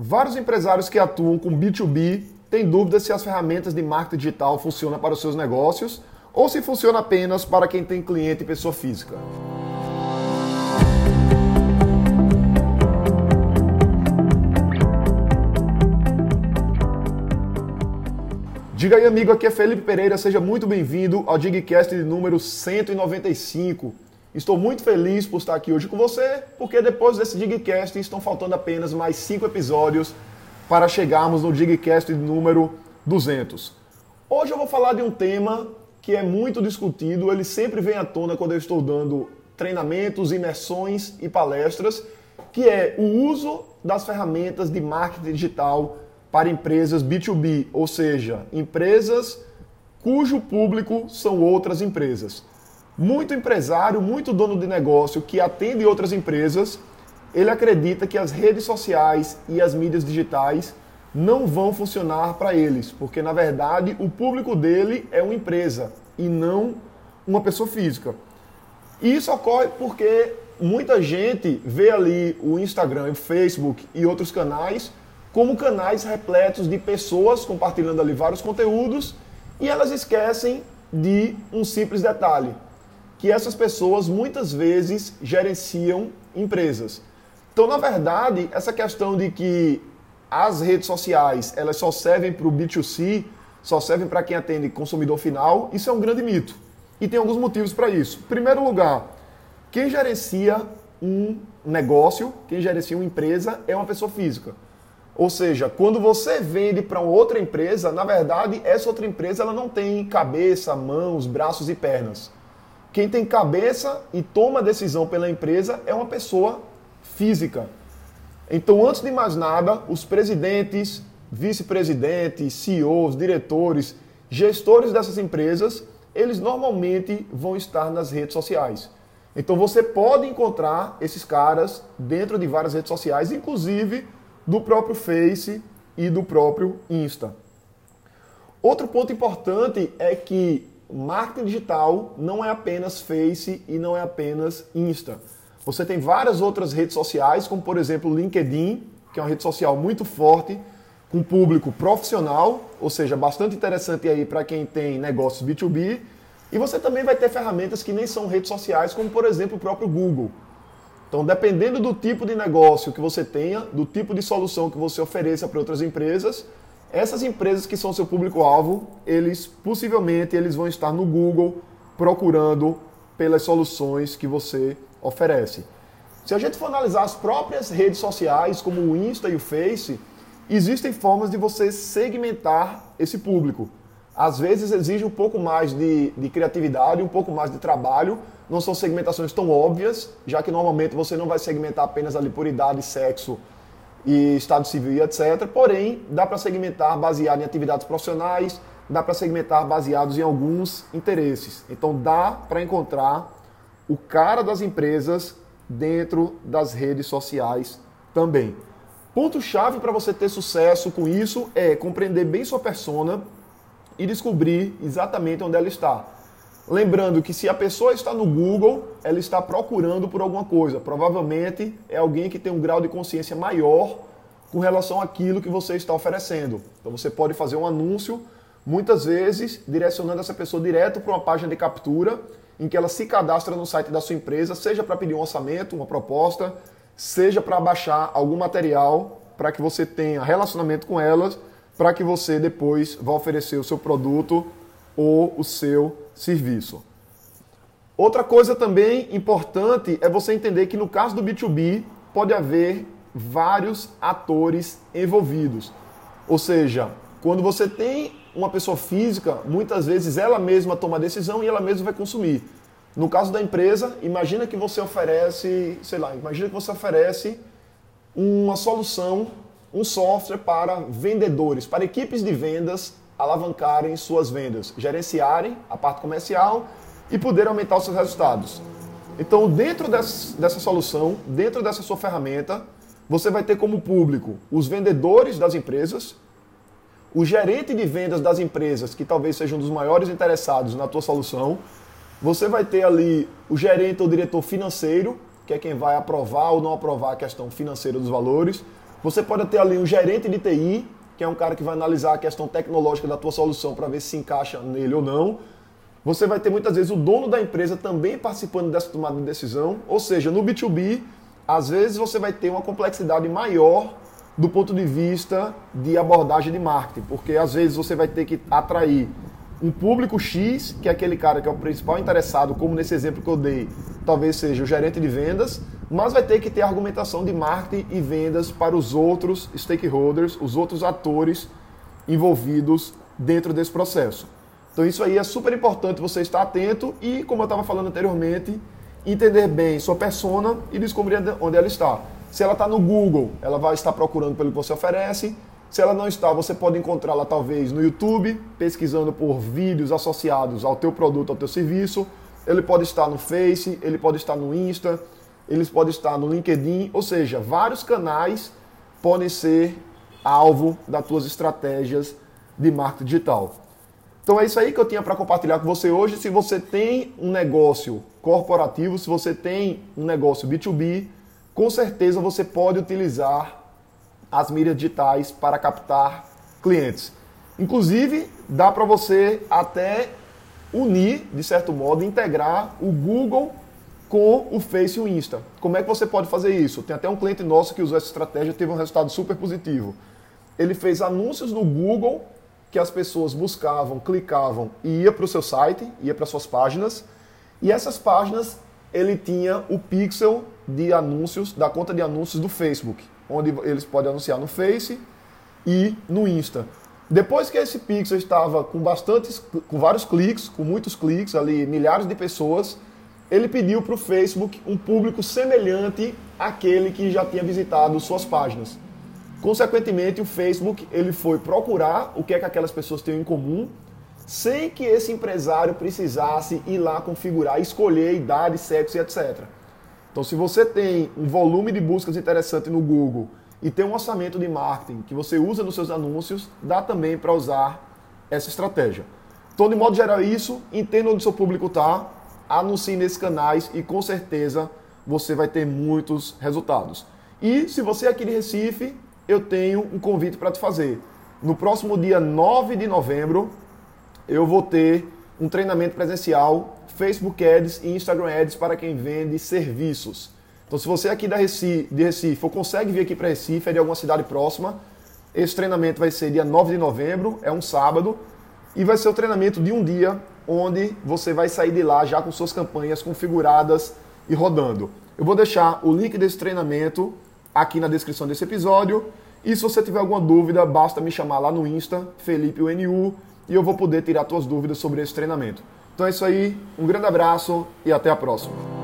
Vários empresários que atuam com B2B têm dúvidas se as ferramentas de marketing digital funcionam para os seus negócios ou se funciona apenas para quem tem cliente e pessoa física. Diga aí, amigo, aqui é Felipe Pereira, seja muito bem-vindo ao Digcast de número 195. Estou muito feliz por estar aqui hoje com você, porque depois desse Digcast estão faltando apenas mais cinco episódios para chegarmos no Digcast número 200. Hoje eu vou falar de um tema que é muito discutido, ele sempre vem à tona quando eu estou dando treinamentos, imersões e palestras, que é o uso das ferramentas de marketing digital para empresas B2B, ou seja, empresas cujo público são outras empresas. Muito empresário, muito dono de negócio que atende outras empresas, ele acredita que as redes sociais e as mídias digitais não vão funcionar para eles, porque na verdade o público dele é uma empresa e não uma pessoa física. E isso ocorre porque muita gente vê ali o Instagram, o Facebook e outros canais como canais repletos de pessoas compartilhando ali vários conteúdos e elas esquecem de um simples detalhe, que essas pessoas muitas vezes gerenciam empresas. Então, na verdade, essa questão de que as redes sociais elas só servem para o B2C, só servem para quem atende consumidor final, isso é um grande mito. E tem alguns motivos para isso. Primeiro lugar, quem gerencia um negócio, quem gerencia uma empresa é uma pessoa física. Ou seja, quando você vende para outra empresa, na verdade, essa outra empresa ela não tem cabeça, mãos, braços e pernas. Quem tem cabeça e toma decisão pela empresa é uma pessoa física. Então, antes de mais nada, os presidentes, vice-presidentes, CEOs, diretores, gestores dessas empresas, eles normalmente vão estar nas redes sociais. Então, você pode encontrar esses caras dentro de várias redes sociais, inclusive do próprio Face e do próprio Insta. Outro ponto importante é que marketing digital não é apenas Face e não é apenas Insta. Você tem várias outras redes sociais, como por exemplo o LinkedIn, que é uma rede social muito forte, com público profissional, ou seja, bastante interessante aí para quem tem negócios B2B. E você também vai ter ferramentas que nem são redes sociais, como por exemplo o próprio Google. Então, dependendo do tipo de negócio que você tenha, do tipo de solução que você ofereça para outras empresas, essas empresas que são seu público-alvo, eles possivelmente eles vão estar no Google procurando pelas soluções que você oferece. Se a gente for analisar as próprias redes sociais, como o Insta e o Face, existem formas de você segmentar esse público. Às vezes exige um pouco mais de, de criatividade, um pouco mais de trabalho, não são segmentações tão óbvias, já que normalmente você não vai segmentar apenas ali por idade, sexo e estado civil e etc. Porém, dá para segmentar baseado em atividades profissionais, dá para segmentar baseados em alguns interesses. Então dá para encontrar o cara das empresas dentro das redes sociais também. Ponto chave para você ter sucesso com isso é compreender bem sua persona e descobrir exatamente onde ela está. Lembrando que se a pessoa está no Google, ela está procurando por alguma coisa. Provavelmente é alguém que tem um grau de consciência maior com relação àquilo que você está oferecendo. Então você pode fazer um anúncio, muitas vezes direcionando essa pessoa direto para uma página de captura em que ela se cadastra no site da sua empresa, seja para pedir um orçamento, uma proposta, seja para baixar algum material para que você tenha relacionamento com elas, para que você depois vá oferecer o seu produto ou o seu serviço. Outra coisa também importante é você entender que no caso do B2B pode haver vários atores envolvidos. Ou seja, quando você tem uma pessoa física, muitas vezes ela mesma toma a decisão e ela mesma vai consumir. No caso da empresa, imagina que você oferece, sei lá, imagina que você oferece uma solução, um software para vendedores, para equipes de vendas alavancarem suas vendas, gerenciarem a parte comercial e poder aumentar os seus resultados. Então, dentro dessa solução, dentro dessa sua ferramenta, você vai ter como público os vendedores das empresas, o gerente de vendas das empresas, que talvez seja um dos maiores interessados na tua solução. Você vai ter ali o gerente ou diretor financeiro, que é quem vai aprovar ou não aprovar a questão financeira dos valores. Você pode ter ali um gerente de TI, que é um cara que vai analisar a questão tecnológica da tua solução para ver se encaixa nele ou não. Você vai ter muitas vezes o dono da empresa também participando dessa tomada de decisão. Ou seja, no B2B, às vezes você vai ter uma complexidade maior do ponto de vista de abordagem de marketing, porque às vezes você vai ter que atrair um público X, que é aquele cara que é o principal interessado, como nesse exemplo que eu dei, talvez seja o gerente de vendas, mas vai ter que ter argumentação de marketing e vendas para os outros stakeholders, os outros atores envolvidos dentro desse processo. Então isso aí é super importante você estar atento e, como eu estava falando anteriormente, entender bem sua persona e descobrir onde ela está. Se ela está no Google, ela vai estar procurando pelo que você oferece. Se ela não está, você pode encontrá-la talvez no YouTube, pesquisando por vídeos associados ao teu produto, ao teu serviço. Ele pode estar no Face, ele pode estar no Insta, ele pode estar no LinkedIn, ou seja, vários canais podem ser alvo das tuas estratégias de marketing digital. Então é isso aí que eu tinha para compartilhar com você hoje. Se você tem um negócio corporativo, se você tem um negócio B2B, com certeza você pode utilizar as mídias digitais para captar clientes. Inclusive, dá para você até unir, de certo modo, integrar o Google com o Face e o Insta. Como é que você pode fazer isso? Tem até um cliente nosso que usou essa estratégia e teve um resultado super positivo. Ele fez anúncios no Google que as pessoas buscavam, clicavam e ia para o seu site, ia para suas páginas. E essas páginas ele tinha o pixel de anúncios da conta de anúncios do Facebook, onde eles podem anunciar no Face e no Insta. Depois que esse pixel estava com bastantes, com vários cliques, com muitos cliques ali, milhares de pessoas, ele pediu para o Facebook um público semelhante àquele que já tinha visitado suas páginas. Consequentemente, o Facebook ele foi procurar o que é que aquelas pessoas têm em comum, sem que esse empresário precisasse ir lá configurar, escolher idade, sexo e etc. Então, se você tem um volume de buscas interessante no Google e tem um orçamento de marketing que você usa nos seus anúncios, dá também para usar essa estratégia. Então, de modo geral, é isso. Entenda onde seu público está, anuncie nesses canais e com certeza você vai ter muitos resultados. E se você é aqui de Recife, eu tenho um convite para te fazer. No próximo dia 9 de novembro, eu vou ter um treinamento presencial, Facebook Ads e Instagram Ads para quem vende serviços. Então, se você aqui da Recife, de Recife ou consegue vir aqui para Recife, é de alguma cidade próxima, esse treinamento vai ser dia 9 de novembro, é um sábado, e vai ser o treinamento de um dia onde você vai sair de lá já com suas campanhas configuradas e rodando. Eu vou deixar o link desse treinamento aqui na descrição desse episódio. E se você tiver alguma dúvida, basta me chamar lá no Insta, Felipe UNU, e eu vou poder tirar suas dúvidas sobre esse treinamento. Então é isso aí, um grande abraço e até a próxima.